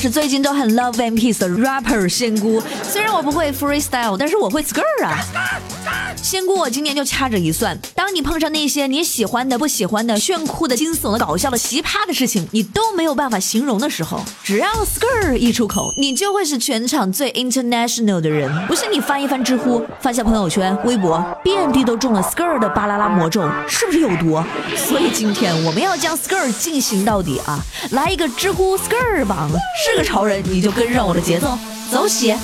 是最近都很 love One Piece 的 rapper 仙姑。虽然我不会 freestyle，但是我会 skirt 啊。仙姑，我今年就掐指一算，当你碰上那些你喜欢的、不喜欢的、炫酷的、惊悚的、搞笑的、奇葩的事情，你都没有办法形容的时候，只要 skr 一出口，你就会是全场最 international 的人。不信你翻一翻知乎，翻下朋友圈、微博，遍地都中了 skr 的巴啦啦魔咒，是不是有毒？所以今天我们要将 skr 进行到底啊！来一个知乎 skirt 榜，是个潮人你就跟上我的节奏，走起！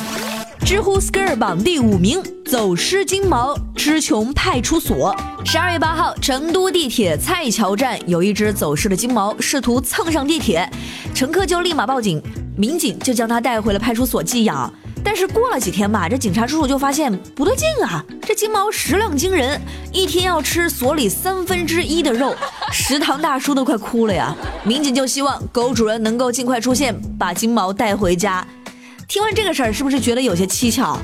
知乎 skirt 榜第五名，走失金毛，吃穷派出所。十二月八号，成都地铁蔡桥站有一只走失的金毛，试图蹭上地铁，乘客就立马报警，民警就将它带回了派出所寄养。但是过了几天吧，这警察叔叔就发现不对劲啊，这金毛食量惊人，一天要吃所里三分之一的肉，食堂大叔都快哭了呀。民警就希望狗主人能够尽快出现，把金毛带回家。听完这个事儿，是不是觉得有些蹊跷？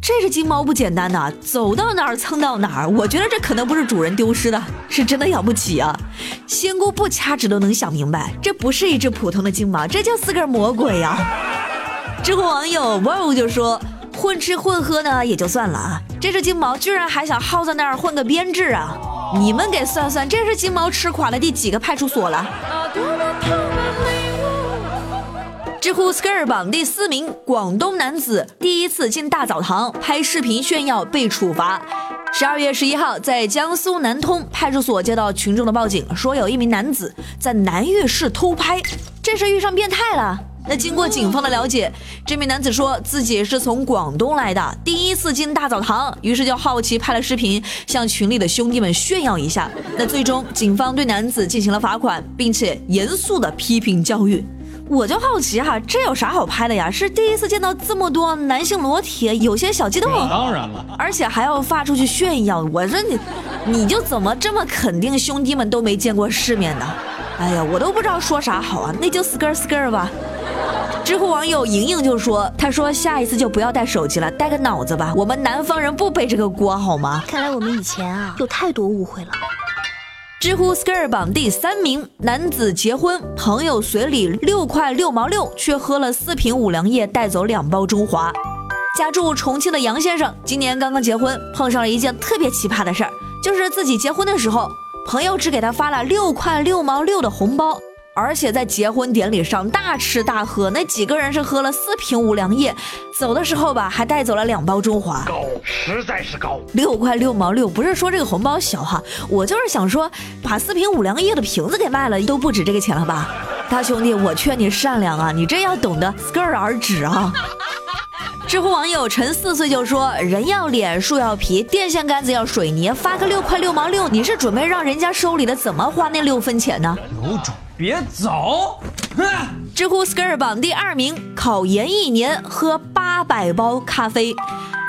这只金毛不简单呐，走到哪儿蹭到哪儿。我觉得这可能不是主人丢失的，是真的养不起啊。仙姑不掐指都能想明白，这不是一只普通的金毛，这叫四个魔鬼呀。知乎网友 wow 就说：“混吃混喝呢也就算了啊，这只金毛居然还想耗在那儿混个编制啊！你们给算算，这只金毛吃垮了第几个派出所了？”知乎 skirt 榜第四名，广东男子第一次进大澡堂拍视频炫耀被处罚。十二月十一号，在江苏南通派出所接到群众的报警，说有一名男子在男浴室偷拍，这是遇上变态了。那经过警方的了解，这名男子说自己是从广东来的，第一次进大澡堂，于是就好奇拍了视频，向群里的兄弟们炫耀一下。那最终，警方对男子进行了罚款，并且严肃的批评教育。我就好奇哈，这有啥好拍的呀？是第一次见到这么多男性裸体，有些小激动。当然了，而且还要发出去炫耀。我说你，你就怎么这么肯定兄弟们都没见过世面呢？哎呀，我都不知道说啥好啊，那就 skr skr 吧。知乎网友莹莹就说：“他说下一次就不要带手机了，带个脑子吧。我们南方人不背这个锅好吗？看来我们以前啊有太多误会了。”知乎 skirt 榜第三名，男子结婚，朋友随礼六块六毛六，却喝了四瓶五粮液，带走两包中华。家住重庆的杨先生今年刚刚结婚，碰上了一件特别奇葩的事儿，就是自己结婚的时候，朋友只给他发了六块六毛六的红包。而且在结婚典礼上大吃大喝，那几个人是喝了四瓶五粮液，走的时候吧还带走了两包中华，高实在是高，六块六毛六，不是说这个红包小哈，我就是想说把四瓶五粮液的瓶子给卖了都不止这个钱了吧，大兄弟，我劝你善良啊，你这要懂得适可而止啊。知乎网友陈四岁就说：人要脸，树要皮，电线杆子要水泥，发个六块六毛六，你是准备让人家收礼的，怎么花那六分钱呢？有种。别走！知乎 skirt 榜第二名，考研一年喝八百包咖啡。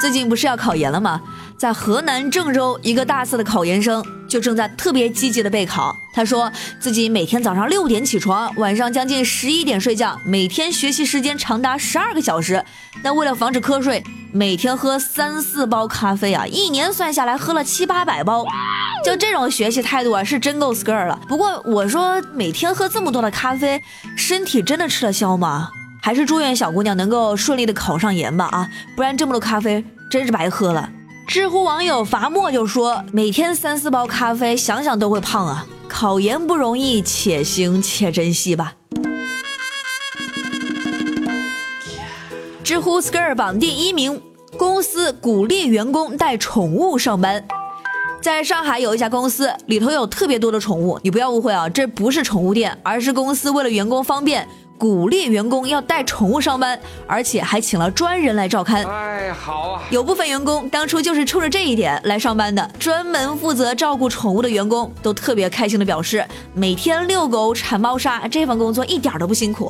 最近不是要考研了吗？在河南郑州，一个大四的考研生就正在特别积极的备考。他说自己每天早上六点起床，晚上将近十一点睡觉，每天学习时间长达十二个小时。那为了防止瞌睡，每天喝三四包咖啡啊，一年算下来喝了七八百包。就这种学习态度啊，是真够 skr 了。不过我说每天喝这么多的咖啡，身体真的吃得消吗？还是祝愿小姑娘能够顺利的考上研吧啊，不然这么多咖啡真是白喝了。知乎网友伐墨就说：“每天三四包咖啡，想想都会胖啊！考研不容易，且行且珍惜吧。”知乎 skr 榜第一名，公司鼓励员工带宠物上班。在上海有一家公司，里头有特别多的宠物，你不要误会啊，这不是宠物店，而是公司为了员工方便。鼓励员工要带宠物上班，而且还请了专人来照看。哎，好啊！有部分员工当初就是冲着这一点来上班的，专门负责照顾宠物的员工都特别开心的表示，每天遛狗、铲猫砂这份工作一点都不辛苦。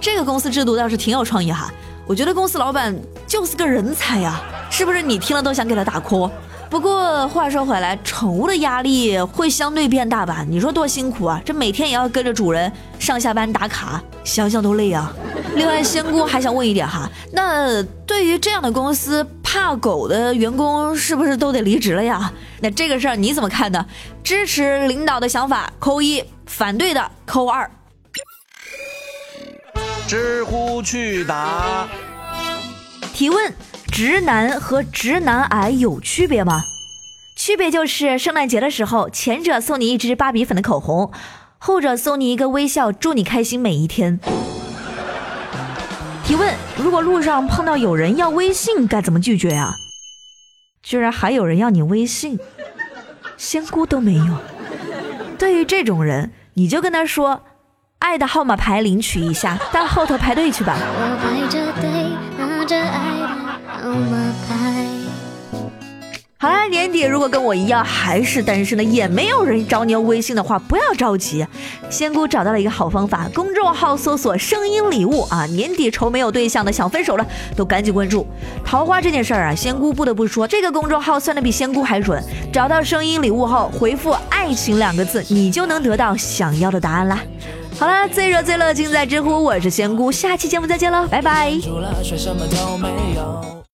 这个公司制度倒是挺有创意哈，我觉得公司老板就是个人才呀，是不是？你听了都想给他打 call。不过话说回来，宠物的压力会相对变大吧？你说多辛苦啊！这每天也要跟着主人上下班打卡，想想都累啊。另外，仙姑还想问一点哈，那对于这样的公司，怕狗的员工是不是都得离职了呀？那这个事儿你怎么看呢？支持领导的想法扣一，反对的扣二。知乎去答。提问：直男和直男癌有区别吗？区别就是圣诞节的时候，前者送你一支芭比粉的口红，后者送你一个微笑，祝你开心每一天。提问：如果路上碰到有人要微信，该怎么拒绝呀？居然还有人要你微信，仙姑都没有。对于这种人，你就跟他说：“爱的号码牌领取一下，到后头排队去吧。”我排着队拿着爱的号码牌。好啦，年底如果跟我一样还是单身的，也没有人找你要微信的话，不要着急。仙姑找到了一个好方法，公众号搜索“声音礼物”啊，年底愁没有对象的，想分手了都赶紧关注。桃花这件事儿啊，仙姑不得不说，这个公众号算的比仙姑还准。找到声音礼物后，回复“爱情”两个字，你就能得到想要的答案啦。好了，最热最乐尽在知乎，我是仙姑，下期节目再见了，拜拜。